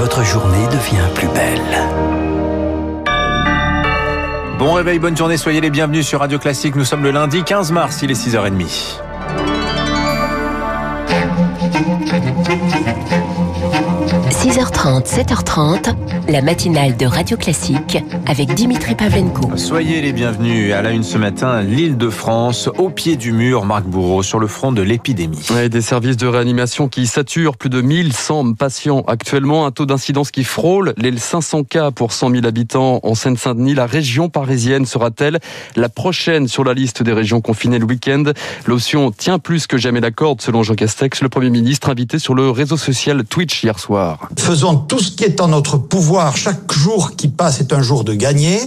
votre journée devient plus belle. Bon réveil, bonne journée, soyez les bienvenus sur Radio Classique. Nous sommes le lundi 15 mars, il est 6h30. 6h30, 7h30, la matinale de Radio Classique avec Dimitri Pavlenko. Soyez les bienvenus à la une ce matin, l'île de France, au pied du mur, Marc Bourreau, sur le front de l'épidémie. Ouais, des services de réanimation qui saturent plus de 1100 patients actuellement, un taux d'incidence qui frôle les 500 cas pour 100 000 habitants en Seine-Saint-Denis. La région parisienne sera-t-elle la prochaine sur la liste des régions confinées le week-end? L'option tient plus que jamais la corde, selon Jean Castex, le Premier ministre invité sur le réseau social Twitch hier soir. Faisons tout ce qui est en notre pouvoir. Chaque jour qui passe est un jour de gagner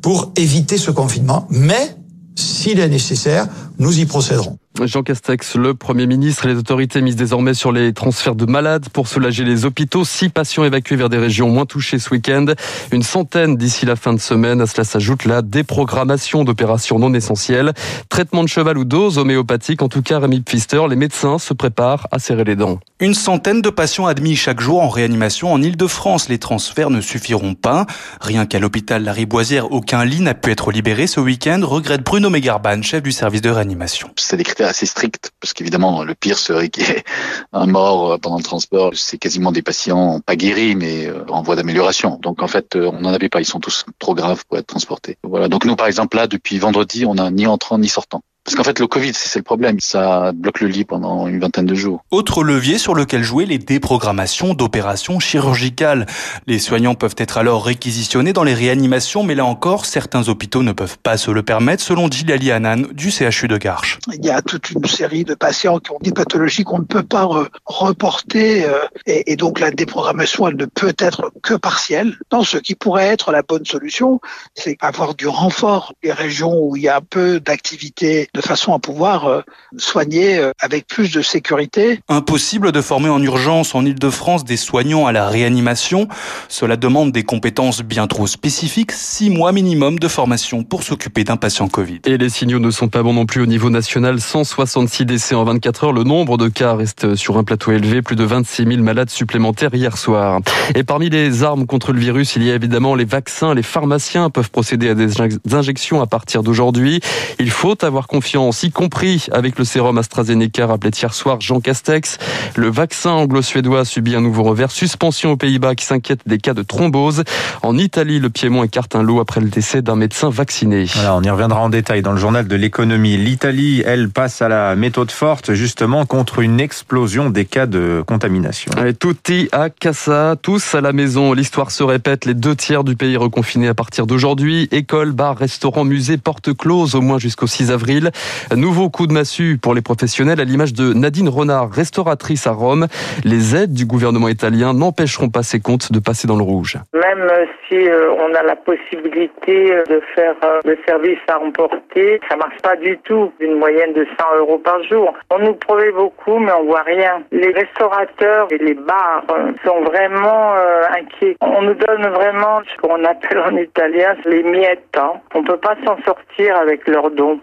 pour éviter ce confinement. Mais, s'il est nécessaire, nous y procéderons. Jean Castex, le Premier ministre, les autorités misent désormais sur les transferts de malades pour soulager les hôpitaux. Six patients évacués vers des régions moins touchées ce week-end. Une centaine d'ici la fin de semaine. À cela s'ajoute la déprogrammation d'opérations non essentielles. Traitement de cheval ou dose homéopathique. En tout cas, Rémi Pfister, les médecins se préparent à serrer les dents. Une centaine de patients admis chaque jour en réanimation en Ile-de-France. Les transferts ne suffiront pas. Rien qu'à l'hôpital La Riboisière, aucun lit n'a pu être libéré ce week-end, regrette Bruno Megarban, chef du service de réanimation. C'est des critères assez stricts, parce qu'évidemment, le pire serait qu'il y ait un mort pendant le transport. C'est quasiment des patients pas guéris, mais en voie d'amélioration. Donc en fait, on n'en avait pas. Ils sont tous trop graves pour être transportés. Voilà. Donc nous, par exemple, là, depuis vendredi, on n'a ni entrant ni sortant. Parce qu'en fait, le Covid, c'est le problème. Ça bloque le lit pendant une vingtaine de jours. Autre levier sur lequel jouer les déprogrammations d'opérations chirurgicales. Les soignants peuvent être alors réquisitionnés dans les réanimations, mais là encore, certains hôpitaux ne peuvent pas se le permettre, selon Gilali Hanan du CHU de Garches. Il y a toute une série de patients qui ont des pathologies qu'on ne peut pas reporter, et, et donc la déprogrammation, elle ne peut être que partielle. Dans ce qui pourrait être la bonne solution, c'est avoir du renfort des régions où il y a peu d'activité de façon à pouvoir euh, soigner euh, avec plus de sécurité. Impossible de former en urgence en Ile-de-France des soignants à la réanimation. Cela demande des compétences bien trop spécifiques, six mois minimum de formation pour s'occuper d'un patient Covid. Et les signaux ne sont pas bons non plus au niveau national. 166 décès en 24 heures. Le nombre de cas reste sur un plateau élevé. Plus de 26 000 malades supplémentaires hier soir. Et parmi les armes contre le virus, il y a évidemment les vaccins. Les pharmaciens peuvent procéder à des injections à partir d'aujourd'hui. Il faut avoir confiance confiance, y compris avec le sérum AstraZeneca, rappelé hier soir Jean Castex. Le vaccin anglo-suédois a subi un nouveau revers. Suspension aux Pays-Bas qui s'inquiète des cas de thrombose. En Italie, le Piémont écarte un lot après le décès d'un médecin vacciné. Voilà, on y reviendra en détail dans le journal de l'économie. L'Italie, elle, passe à la méthode forte, justement, contre une explosion des cas de contamination. Et tutti a casa, tous à la maison. L'histoire se répète. Les deux tiers du pays reconfinés à partir d'aujourd'hui. Écoles, bars, restaurants, musées, portes closes au moins jusqu'au 6 avril. Nouveau coup de massue pour les professionnels à l'image de Nadine Renard, restauratrice à Rome. Les aides du gouvernement italien n'empêcheront pas ses comptes de passer dans le rouge. Même si euh, on a la possibilité de faire euh, le service à emporter, ça marche pas du tout. Une moyenne de 100 euros par jour. On nous promet beaucoup, mais on voit rien. Les restaurateurs et les bars euh, sont vraiment inquiets. On nous donne vraiment ce qu'on appelle en italien les miettes. Hein. On peut pas s'en sortir avec leurs dons.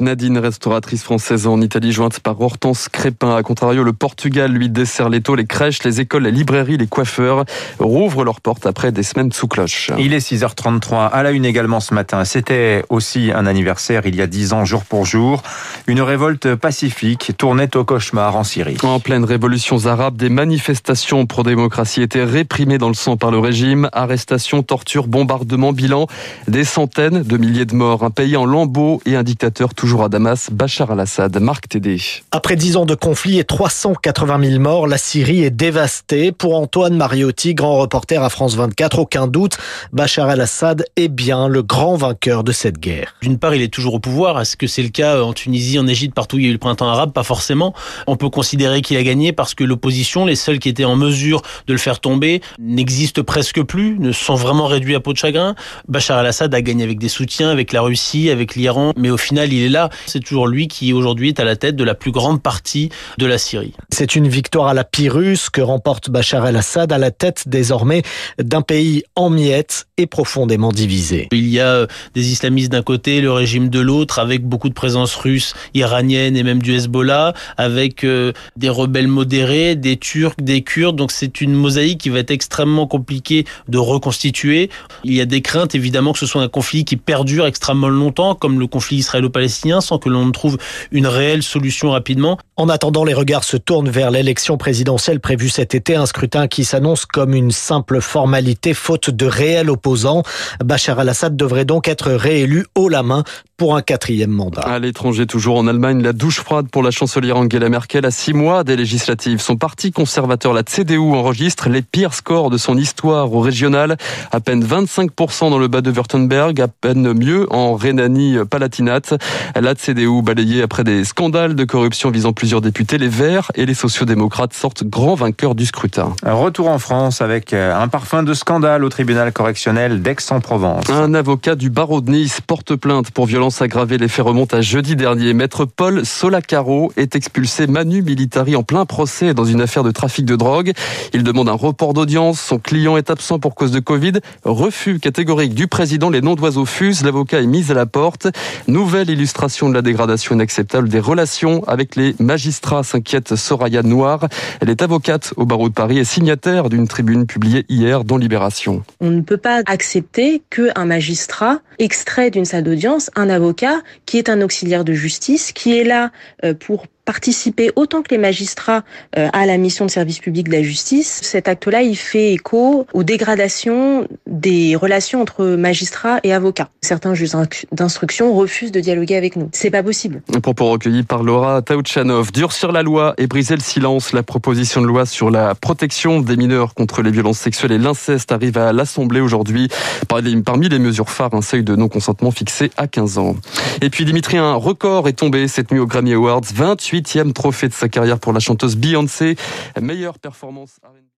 Nadine, restauratrice française en Italie, jointe par Hortense Crépin. A contrario, le Portugal, lui, dessert les taux, les crèches, les écoles, les librairies, les coiffeurs rouvrent leurs portes après des semaines sous cloche. Il est 6h33, à la une également ce matin. C'était aussi un anniversaire il y a 10 ans, jour pour jour. Une révolte pacifique tournait au cauchemar en Syrie. En pleine révolution arabe, des manifestations pro-démocratie étaient réprimées dans le sang par le régime. Arrestations, tortures, bombardements, bilan, des centaines de milliers de morts. Un pays en lambeaux et un dictateur toujours à Damas, Bachar al-Assad. Marc Tédé. Après dix ans de conflit et 380 000 morts, la Syrie est dévastée. Pour Antoine Mariotti, grand reporter à France 24, aucun doute, Bachar al-Assad est bien le grand vainqueur de cette guerre. D'une part, il est toujours au pouvoir. Est-ce que c'est le cas en Tunisie, en Égypte, partout où il y a eu le printemps arabe? Pas forcément. On peut considérer qu'il a gagné parce que l'opposition, les seuls qui étaient en mesure de le faire tomber, n'existent presque plus, ne sont vraiment réduits à peau de chagrin. Bachar al-Assad a gagné avec des soutiens, avec la Russie, avec l'Iran, mais au final, il il est là. C'est toujours lui qui aujourd'hui est à la tête de la plus grande partie de la Syrie. C'est une victoire à la Pyrrhus que remporte Bachar el-Assad à la tête désormais d'un pays en miettes et profondément divisé. Il y a euh, des islamistes d'un côté, le régime de l'autre, avec beaucoup de présence russe, iranienne et même du Hezbollah, avec euh, des rebelles modérés, des Turcs, des Kurdes. Donc c'est une mosaïque qui va être extrêmement compliquée de reconstituer. Il y a des craintes évidemment que ce soit un conflit qui perdure extrêmement longtemps, comme le conflit israélo-palestinien, sans que l'on ne trouve une réelle solution rapidement. En attendant, les regards se tournent vers l'élection présidentielle prévue cet été, un scrutin qui s'annonce comme une simple formalité faute de réels opposants. Bachar al-Assad devrait donc être réélu haut la main pour un quatrième mandat. À l'étranger, toujours en Allemagne, la douche froide pour la chancelière Angela Merkel à six mois des législatives. Son parti conservateur, la CDU, enregistre les pires scores de son histoire au régional. À peine 25% dans le bas de Württemberg, à peine mieux en Rhénanie-Palatinate. La CDU balayée après des scandales de corruption visant plusieurs députés. Les Verts et les sociodémocrates sortent grands vainqueurs du scrutin. Retour en France avec euh, un parfum de scandale au tribunal correctionnel d'Aix-en-Provence. Un avocat du barreau de Nice porte plainte pour violence aggravée. Les faits remontent à jeudi dernier. Maître Paul Solacaro est expulsé manu militari en plein procès dans une affaire de trafic de drogue. Il demande un report d'audience. Son client est absent pour cause de Covid. Refus catégorique du président. Les noms d'oiseaux fusent. L'avocat est mis à la porte. Nouvelle illustration de la dégradation inacceptable des relations avec les magistrats, s'inquiète Soraya Noir. Elle est avocate au barreau de Paris et signataire d'une tribune publiée hier dans Libération. On ne peut pas accepter qu'un magistrat extrait d'une salle d'audience un avocat qui est un auxiliaire de justice, qui est là euh, pour participer autant que les magistrats euh, à la mission de service public de la justice. Cet acte-là, il fait écho aux dégradations des relations entre magistrats et avocats. Certains juges d'instruction refusent de dialoguer avec nous. C'est pas possible. Propos recueilli par Laura Taouchanov. Durcir la loi et briser le silence. La proposition de loi sur la protection des mineurs contre les violences sexuelles et l'inceste arrive à l'Assemblée aujourd'hui. Parmi les mesures phares, un seuil de non-consentement fixé à 15 ans. Et puis Dimitri, un record est tombé cette nuit au Grammy Awards. 28 trophée de sa carrière pour la chanteuse Beyoncé. Meilleure performance